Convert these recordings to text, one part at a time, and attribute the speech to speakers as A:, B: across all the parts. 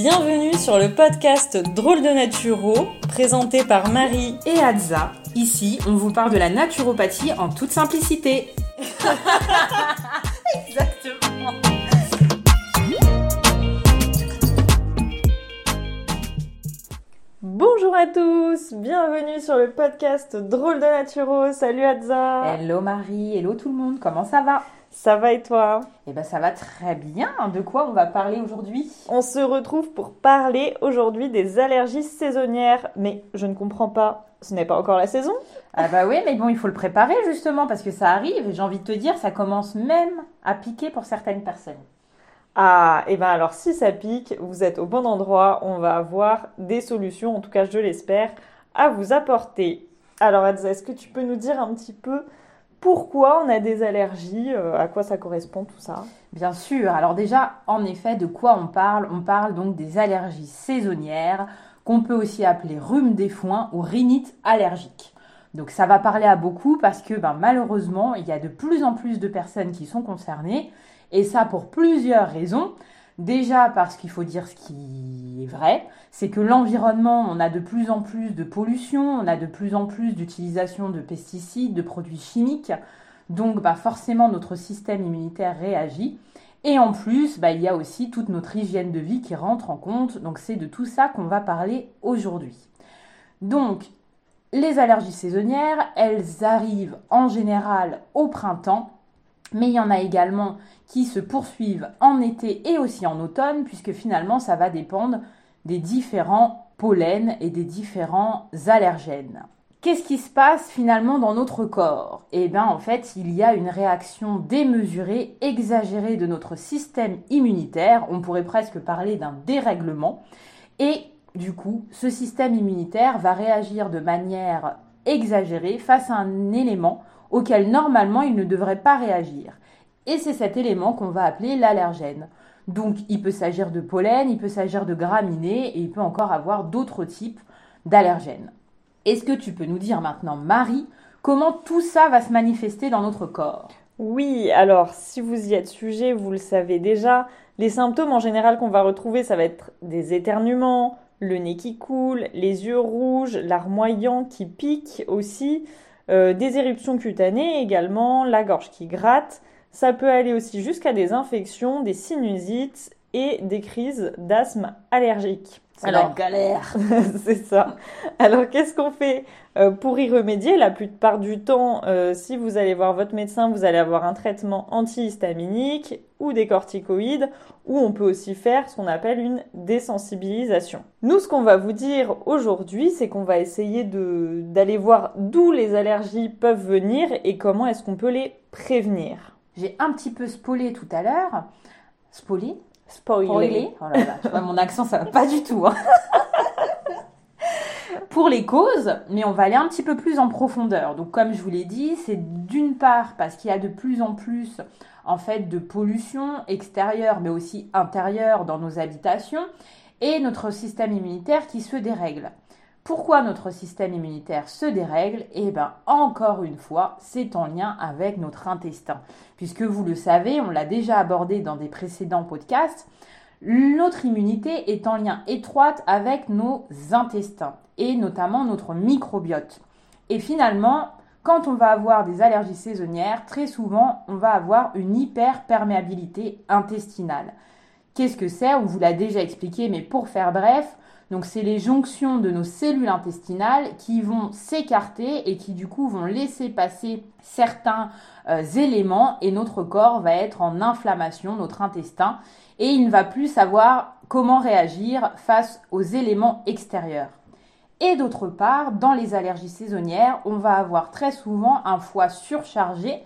A: Bienvenue sur le podcast Drôle de Naturo, présenté par Marie
B: et Adza. Ici, on vous parle de la naturopathie en toute simplicité.
A: Exactement. Bonjour à tous, bienvenue sur le podcast Drôle de Naturo. Salut Adza.
B: Hello Marie, hello tout le monde, comment ça va?
A: Ça va et toi?
B: Eh ben ça va très bien. De quoi on va parler aujourd'hui?
A: On se retrouve pour parler aujourd'hui des allergies saisonnières. Mais je ne comprends pas, ce n'est pas encore la saison
B: Ah bah oui, mais bon, il faut le préparer justement parce que ça arrive et j'ai envie de te dire, ça commence même à piquer pour certaines personnes.
A: Ah, et eh ben alors si ça pique, vous êtes au bon endroit, on va avoir des solutions, en tout cas je l'espère, à vous apporter. Alors Adza, est-ce que tu peux nous dire un petit peu pourquoi on a des allergies, euh, à quoi ça correspond tout ça?
B: Bien sûr, alors déjà, en effet, de quoi on parle? On parle donc des allergies saisonnières, qu'on peut aussi appeler rhume des foins ou rhinite allergique. Donc ça va parler à beaucoup parce que ben, malheureusement, il y a de plus en plus de personnes qui sont concernées, et ça pour plusieurs raisons. Déjà parce qu'il faut dire ce qui est vrai, c'est que l'environnement, on a de plus en plus de pollution, on a de plus en plus d'utilisation de pesticides, de produits chimiques, donc bah, forcément notre système immunitaire réagit. Et en plus, bah, il y a aussi toute notre hygiène de vie qui rentre en compte, donc c'est de tout ça qu'on va parler aujourd'hui. Donc, les allergies saisonnières, elles arrivent en général au printemps mais il y en a également qui se poursuivent en été et aussi en automne, puisque finalement ça va dépendre des différents pollens et des différents allergènes. Qu'est-ce qui se passe finalement dans notre corps? Eh bien en fait, il y a une réaction démesurée, exagérée de notre système immunitaire, on pourrait presque parler d'un dérèglement, et du coup, ce système immunitaire va réagir de manière exagérée face à un élément auquel normalement il ne devrait pas réagir. Et c'est cet élément qu'on va appeler l'allergène. Donc il peut s'agir de pollen, il peut s'agir de graminées et il peut encore avoir d'autres types d'allergènes. Est-ce que tu peux nous dire maintenant, Marie, comment tout ça va se manifester dans notre corps?
A: Oui, alors si vous y êtes sujet, vous le savez déjà, les symptômes en général qu'on va retrouver, ça va être des éternuements, le nez qui coule, les yeux rouges, l'armoyant qui pique aussi, euh, des éruptions cutanées également, la gorge qui gratte. Ça peut aller aussi jusqu'à des infections, des sinusites et des crises d'asthme allergique.
B: C'est la galère.
A: c'est ça. Alors qu'est-ce qu'on fait euh, pour y remédier? La plupart du temps, euh, si vous allez voir votre médecin, vous allez avoir un traitement antihistaminique ou des corticoïdes, ou on peut aussi faire ce qu'on appelle une désensibilisation. Nous, ce qu'on va vous dire aujourd'hui, c'est qu'on va essayer d'aller voir d'où les allergies peuvent venir et comment est-ce qu'on peut les prévenir.
B: J'ai un petit peu spoilé tout à l'heure. Spoilé
A: Spoiler.
B: Oh là là, tu vois, mon accent, ça va pas du tout. Hein. Pour les causes, mais on va aller un petit peu plus en profondeur. Donc, comme je vous l'ai dit, c'est d'une part parce qu'il y a de plus en plus en fait de pollution extérieure, mais aussi intérieure dans nos habitations, et notre système immunitaire qui se dérègle. Pourquoi notre système immunitaire se dérègle? Eh bien, encore une fois, c'est en lien avec notre intestin. Puisque vous le savez, on l'a déjà abordé dans des précédents podcasts, notre immunité est en lien étroite avec nos intestins et notamment notre microbiote. Et finalement, quand on va avoir des allergies saisonnières, très souvent, on va avoir une hyperperméabilité intestinale. Qu'est-ce que c'est? On vous l'a déjà expliqué, mais pour faire bref, donc c'est les jonctions de nos cellules intestinales qui vont s'écarter et qui du coup vont laisser passer certains euh, éléments et notre corps va être en inflammation, notre intestin, et il ne va plus savoir comment réagir face aux éléments extérieurs. Et d'autre part, dans les allergies saisonnières, on va avoir très souvent un foie surchargé.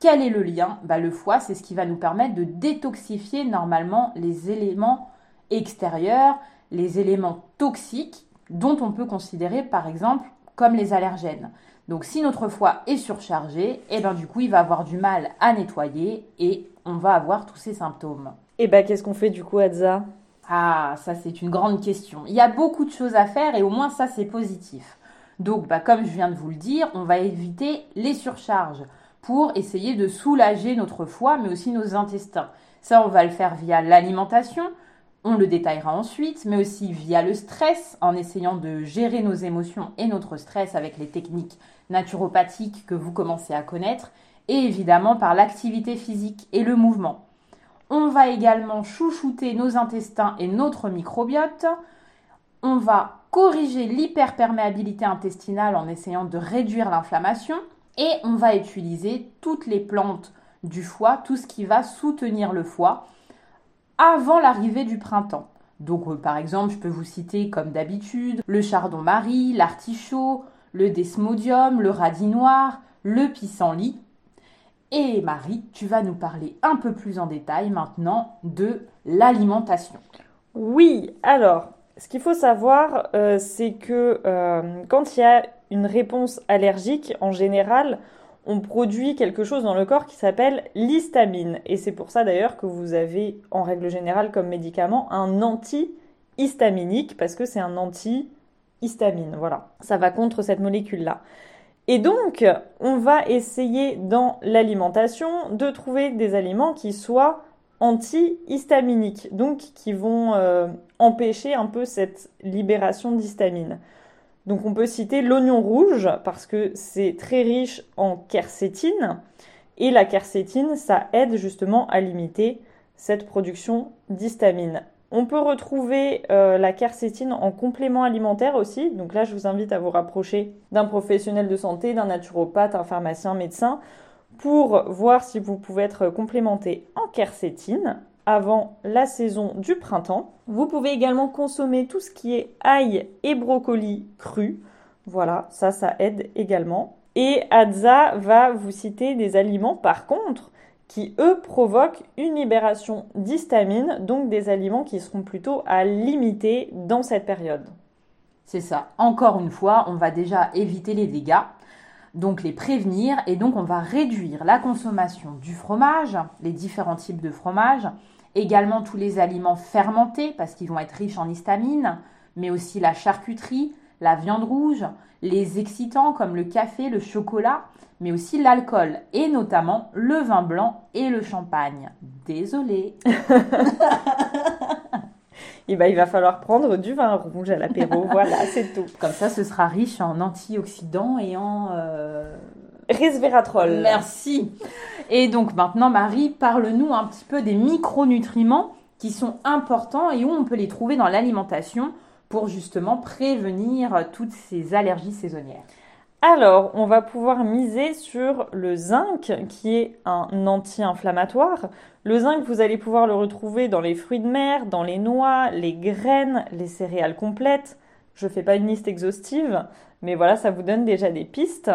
B: Quel est le lien? Bah, Le foie, c'est ce qui va nous permettre de détoxifier normalement les éléments extérieurs, les éléments toxiques dont on peut considérer par exemple comme les allergènes. Donc si notre foie est surchargé, et eh ben du coup il va avoir du mal à nettoyer et on va avoir tous ces symptômes.
A: Et ben qu'est-ce qu'on fait du coup Adza?
B: Ah ça c'est une grande question. Il y a beaucoup de choses à faire et au moins ça c'est positif. Donc bah, comme je viens de vous le dire, on va éviter les surcharges pour essayer de soulager notre foie mais aussi nos intestins. Ça on va le faire via l'alimentation, On le détaillera ensuite, mais aussi via le stress, en essayant de gérer nos émotions et notre stress avec les techniques naturopathiques que vous commencez à connaître, et évidemment par l'activité physique et le mouvement. On va également chouchouter nos intestins et notre microbiote. On va corriger l'hyperperméabilité intestinale en essayant de réduire l'inflammation. Et on va utiliser toutes les plantes du foie, tout ce qui va soutenir le foie avant l'arrivée du printemps. Donc euh, par exemple, je peux vous citer comme d'habitude le chardon-marie, l'artichaut, le desmodium, le radis noir, le pissenlit. Et Marie, tu vas nous parler un peu plus en détail maintenant de l'alimentation.
A: Oui, alors, ce qu'il faut savoir, euh, c'est que euh, quand il y a une réponse allergique, en général, on produit quelque chose dans le corps qui s'appelle l'histamine. Et c'est pour ça d'ailleurs que vous avez en règle générale comme médicament un anti-histaminique parce que c'est un anti-histamine. Voilà, ça va contre cette molécule-là. Et donc, on va essayer dans l'alimentation de trouver des aliments qui soient anti-histaminiques, donc qui vont euh, empêcher un peu cette libération d'histamine. Donc on peut citer l'oignon rouge parce que c'est très riche en quercétine et la quercétine, ça aide justement à limiter cette production d'histamine. On peut retrouver euh, la quercétine en complément alimentaire aussi. Donc là, je vous invite à vous rapprocher d'un professionnel de santé, d'un naturopathe, un pharmacien, médecin, pour voir si vous pouvez être complémenté en quercétine avant la saison du printemps. Vous pouvez également consommer tout ce qui est ail et brocoli cru. Voilà, ça, ça aide également. Et Adza va vous citer des aliments, par contre, qui, eux, provoquent une libération d'histamine, donc des aliments qui seront plutôt à limiter dans cette période.
B: C'est ça. Encore une fois, on va déjà éviter les dégâts, donc les prévenir, et donc on va réduire la consommation du fromage, les différents types de fromage, Également tous les aliments fermentés parce qu'ils vont être riches en histamine, mais aussi la charcuterie, la viande rouge, les excitants comme le café, le chocolat, mais aussi l'alcool et notamment le vin blanc et le champagne. Désolée.
A: Et eh ben, il va falloir prendre du vin rouge à l'apéro, voilà, c'est tout.
B: Comme ça, ce sera riche en antioxydants et en euh,
A: resveratrol.
B: Merci. Et donc maintenant, Marie, parle-nous un petit peu des micronutriments qui sont importants et où on peut les trouver dans l'alimentation pour justement prévenir toutes ces allergies saisonnières.
A: Alors, on va pouvoir miser sur le zinc, qui est un anti-inflammatoire. Le zinc, vous allez pouvoir le retrouver dans les fruits de mer, dans les noix, les graines, les céréales complètes. Je ne fais pas une liste exhaustive, mais voilà, ça vous donne déjà des pistes.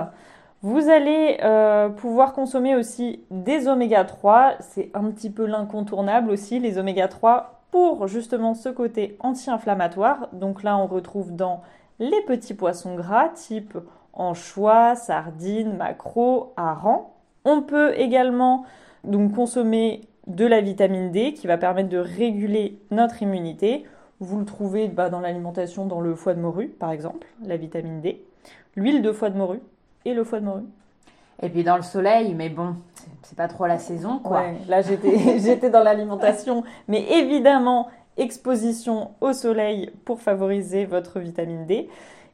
A: Vous allez euh, pouvoir consommer aussi des oméga 3, c'est un petit peu l'incontournable aussi, les oméga 3 pour justement ce côté anti-inflammatoire. Donc là, on retrouve dans les petits poissons gras type anchois, sardines, maquereaux, harengs. On peut également donc consommer de la vitamine D qui va permettre de réguler notre immunité. Vous le trouvez bah, dans l'alimentation, dans le foie de morue par exemple, la vitamine D. L'huile de foie de morue, et le foie de morue.
B: Et puis dans le soleil, mais bon, c'est pas trop la saison, quoi.
A: là, j'étais dans l'alimentation, mais évidemment, exposition au soleil pour favoriser votre vitamine D.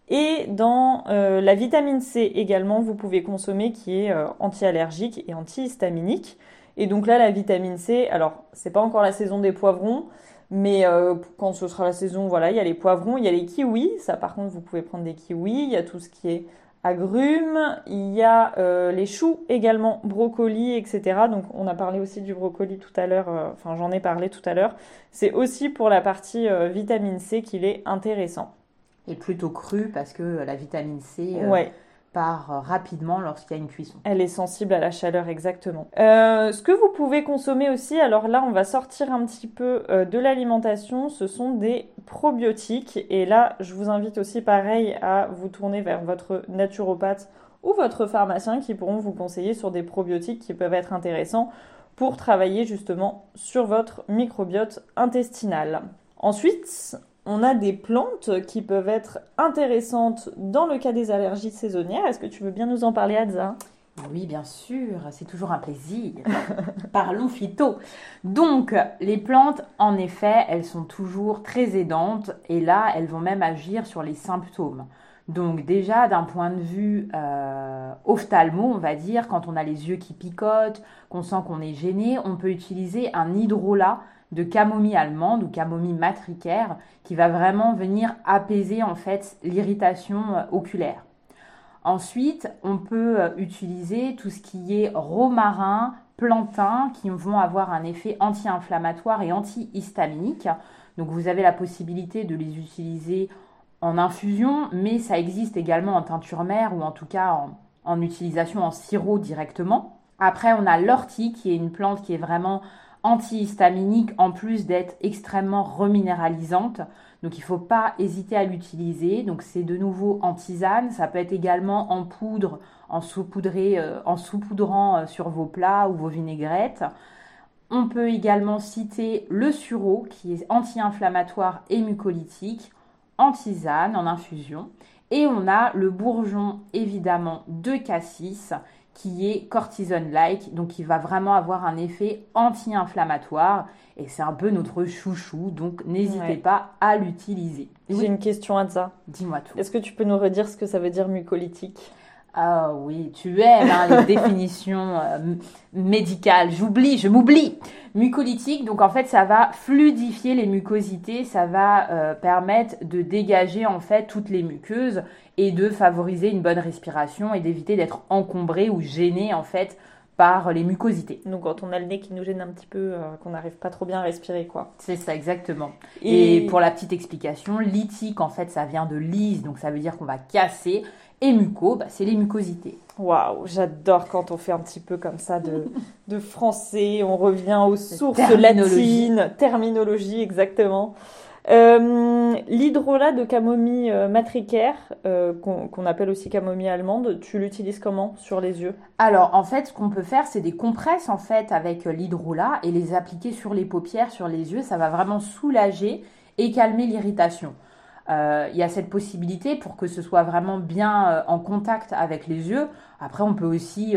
A: Et dans euh, la vitamine C également, vous pouvez consommer qui est euh, anti-allergique et antihistaminique. Et donc là, la vitamine C, alors c'est pas encore la saison des poivrons, mais euh, quand ce sera la saison, voilà, il y a les poivrons, il y a les kiwis. Ça, par contre, vous pouvez prendre des kiwis. Il y a tout ce qui est agrumes, il y a euh, les choux également, brocolis, etc. Donc on a parlé aussi du brocoli tout à l'heure, enfin j'en ai parlé tout à l'heure. C'est aussi pour la partie vitamine C qu'il est intéressant.
B: Et plutôt cru parce que la vitamine C,
A: ouais
B: part euh, rapidement lorsqu'il y a une cuisson.
A: Elle est sensible à la chaleur, exactement. Euh, ce que vous pouvez consommer aussi, alors là on va sortir un petit peu euh, de l'alimentation, ce sont des probiotiques. Et là je vous invite aussi pareil à vous tourner vers votre naturopathe ou votre pharmacien qui pourront vous conseiller sur des probiotiques qui peuvent être intéressants pour travailler justement sur votre microbiote intestinal. Ensuite, on a des plantes qui peuvent être intéressantes dans le cas des allergies saisonnières. Est-ce que tu veux bien nous en parler, Adza?
B: Oui, bien sûr, c'est toujours un plaisir. Parlons phyto. Donc, les plantes, en effet, elles sont toujours très aidantes et là, elles vont même agir sur les symptômes. Donc déjà, d'un point de vue euh, ophtalmo, on va dire, quand on a les yeux qui picotent, qu'on sent qu'on est gêné, on peut utiliser un hydrolat de camomille allemande ou camomille matricaire qui va vraiment venir apaiser en fait l'irritation euh, oculaire. Ensuite, on peut euh, utiliser tout ce qui est romarin, plantain, qui vont avoir un effet anti-inflammatoire et antihistaminique. Donc vous avez la possibilité de les utiliser en infusion, mais ça existe également en teinture mère ou en tout cas en, en utilisation en sirop directement. Après, on a l'ortie qui est une plante qui est vraiment antihistaminique en plus d'être extrêmement reminéralisante. Donc il ne faut pas hésiter à l'utiliser. Donc c'est de nouveau en tisane, ça peut être également en poudre, en, euh, en saupoudrant euh, sur vos plats ou vos vinaigrettes. On peut également citer le sureau qui est anti-inflammatoire et mucolytique, en en infusion. Et on a le bourgeon évidemment de cassis qui est cortisone-like, donc qui va vraiment avoir un effet anti-inflammatoire. Et c'est un peu notre chouchou, donc n'hésitez pas à l'utiliser.
A: J'ai une question à ça.
B: Dis-moi tout.
A: Est-ce que tu peux nous redire ce que ça veut dire mucolytique?
B: Ah oui, tu aimes hein, les définitions euh, médicales. J'oublie, je m'oublie. Mucolytique, donc en fait, ça va fluidifier les mucosités, ça va euh, permettre de dégager en fait toutes les muqueuses et de favoriser une bonne respiration et d'éviter d'être encombré ou gêné en fait par les mucosités.
A: Donc quand on a le nez qui nous gêne un petit peu, euh, qu'on n'arrive pas trop bien à respirer, quoi.
B: C'est ça, exactement. Et... pour la petite explication, lithique, en fait, ça vient de lise, donc ça veut dire qu'on va casser. Et muco, bah, c'est les mucosités.
A: Waouh, j'adore quand on fait un petit peu comme ça de, de français, on revient aux sources latines, terminologie exactement. Euh, l'hydrolat de camomille euh, matricaire, euh, qu'on appelle aussi camomille allemande, tu l'utilises comment sur les yeux?
B: Alors en fait, ce qu'on peut faire, c'est des compresses en fait avec l'hydrolat et les appliquer sur les paupières, sur les yeux. Ça va vraiment soulager et calmer l'irritation. Il y a cette possibilité pour que ce soit vraiment bien en contact avec les yeux. Après, on peut aussi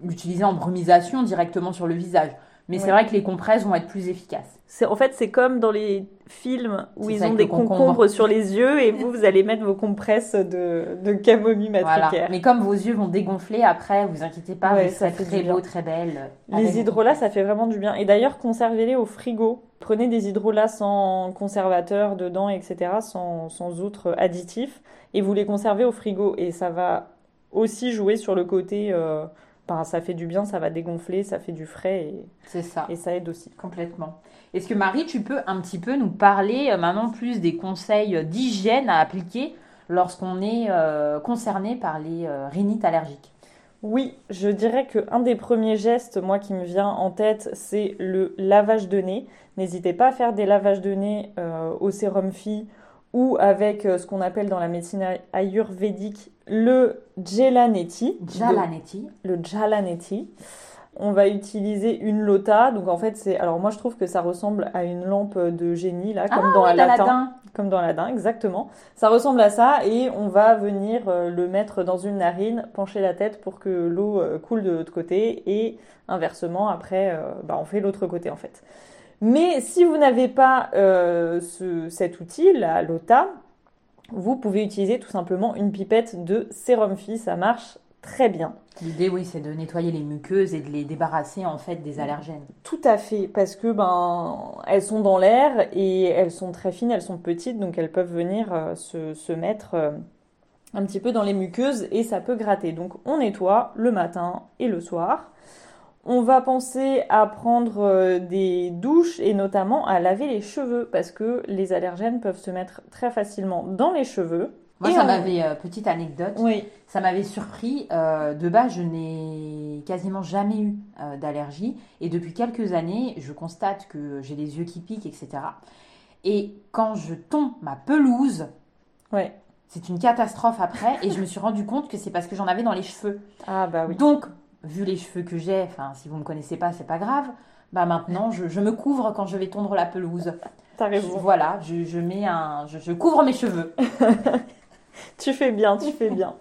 B: l'utiliser en brumisation directement sur le visage. Mais c'est vrai que les compresses vont être plus efficaces.
A: C'est en fait c'est comme dans les films où ils ont des concombres sur les yeux et vous vous allez mettre vos compresses de, de camomille matricaire.
B: Mais comme vos yeux vont dégonfler après, vous inquiétez pas, vous serez très beau, très belle.
A: Les hydrolats ça fait vraiment du bien et d'ailleurs conservez-les au frigo. Prenez des hydrolats sans conservateur dedans etc. sans, sans outre additif et vous les conservez au frigo et ça va aussi jouer sur le côté euh, ça fait du bien, ça va dégonfler, ça fait du frais et,
B: c'est ça.
A: et ça aide aussi.
B: Complètement. Est-ce que Marie, tu peux un petit peu nous parler euh, maintenant plus des conseils d'hygiène à appliquer lorsqu'on est euh, concerné par les euh, rhinites allergiques?
A: Oui, je dirais que un des premiers gestes, moi, qui me vient en tête, c'est le lavage de nez. N'hésitez pas à faire des lavages de nez au sérum phi ou avec ce qu'on appelle dans la médecine ayurvédique le Jalanetti.
B: Jalanetti.
A: Le Jalanetti. On va utiliser une lota. Donc en fait, c'est. Alors moi, je trouve que ça ressemble à une lampe de génie, là, comme ah dans Aladdin. Comme dans Aladdin, exactement. Ça ressemble à ça et on va venir euh, le mettre dans une narine, pencher la tête pour que l'eau euh, coule de l'autre côté et inversement, après, euh, bah, on fait l'autre côté en fait. Mais si vous n'avez pas ce, cet outil, la lota, vous pouvez utiliser tout simplement une pipette de sérum phi, ça marche très bien.
B: L'idée, oui, c'est de nettoyer les muqueuses et de les débarrasser en fait des allergènes.
A: Tout à fait, parce que ben elles sont dans l'air et elles sont très fines, elles sont petites, donc elles peuvent venir euh, se, se, mettre euh, un petit peu dans les muqueuses et ça peut gratter. Donc on nettoie le matin et le soir. On va penser à prendre euh, des douches et notamment à laver les cheveux parce que les allergènes peuvent se mettre très facilement dans les cheveux.
B: Moi, ça m'avait, euh, petite anecdote, oui. ça m'avait surpris. Euh, de base, je n'ai quasiment jamais eu d'allergie. Et depuis quelques années, je constate que j'ai les yeux qui piquent, etc. Et quand je tombe ma pelouse, ouais. c'est une catastrophe après. et je me suis rendu compte que c'est parce que j'en avais dans les cheveux.
A: Ah bah oui.
B: Donc, vu les cheveux que j'ai, enfin si vous me connaissez pas, c'est pas grave. Bah maintenant, je, me couvre quand je vais tondre la pelouse.
A: T'as raison.
B: voilà, je, mets un, je, couvre mes cheveux.
A: tu fais bien, tu fais bien.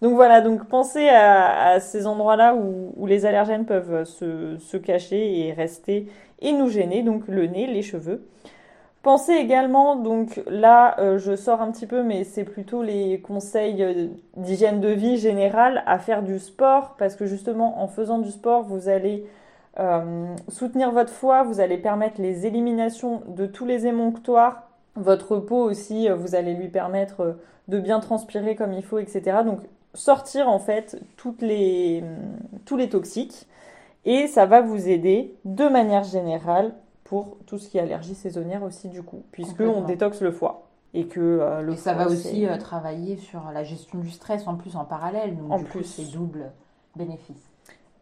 A: Donc voilà, donc pensez à, ces endroits-là où, les allergènes peuvent se, cacher et rester et nous gêner, donc le nez, les cheveux. Pensez également, donc là euh, je sors un petit peu, mais c'est plutôt les conseils euh, d'hygiène de vie générale à faire du sport, parce que justement en faisant du sport, vous allez euh, soutenir votre foie, vous allez permettre les éliminations de tous les émonctoires. Votre peau aussi, vous allez lui permettre de bien transpirer comme il faut, etc. Donc sortir en fait tous les toxiques et ça va vous aider de manière générale pour tout ce qui est allergie saisonnière aussi du coup, puisque on détoxe le foie. Et que euh, le
B: et ça va aussi euh, travailler sur la gestion du stress en plus en parallèle, donc en plus c'est double bénéfice.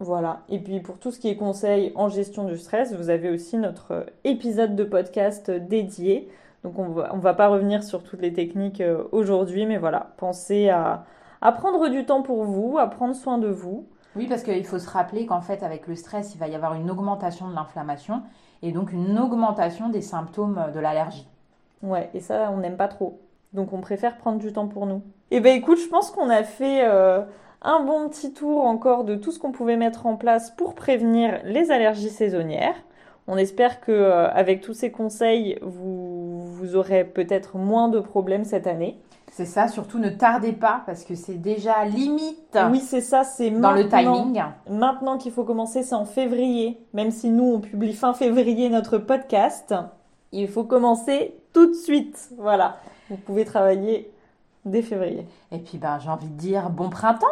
A: Voilà. Et puis pour tout ce qui est conseil en gestion du stress, vous avez aussi notre euh, épisode de podcast dédié. Donc on va, on va pas revenir sur toutes les techniques aujourd'hui, mais voilà, pensez à, à prendre du temps pour vous, à prendre soin de vous.
B: Oui, parce qu'il faut se rappeler qu'en fait, avec le stress, il va y avoir une augmentation de l'inflammation et donc une augmentation des symptômes de l'allergie.
A: Ouais, et ça, on n'aime pas trop. Donc on préfère prendre du temps pour nous. Eh ben écoute, je pense qu'on a fait euh, un bon petit tour encore de tout ce qu'on pouvait mettre en place pour prévenir les allergies saisonnières. On espère que euh, avec tous ces conseils, vous, vous aurez peut-être moins de problèmes cette année.
B: C'est ça, surtout ne tardez pas parce que c'est déjà limite.
A: Oui, c'est ça, c'est
B: dans le timing.
A: Maintenant qu'il faut commencer, c'est en février. Même si nous, on publie fin février notre podcast, il faut commencer tout de suite. Voilà, vous pouvez travailler dès février.
B: Et puis, ben, j'ai envie de dire bon printemps.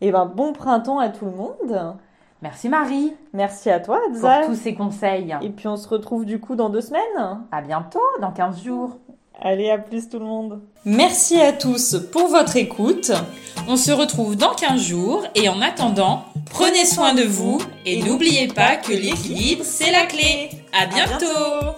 A: Et ben, bon printemps à tout le monde.
B: Merci Marie.
A: Merci à toi,
B: Pour tous ces conseils.
A: Et puis on se retrouve du coup dans deux semaines.
B: À bientôt, dans 15 jours.
A: Allez, à plus tout le monde.
C: Merci à tous pour votre écoute. On se retrouve dans 15 jours et en attendant, prenez soin de vous et n'oubliez pas que l'équilibre, c'est la clé. À bientôt.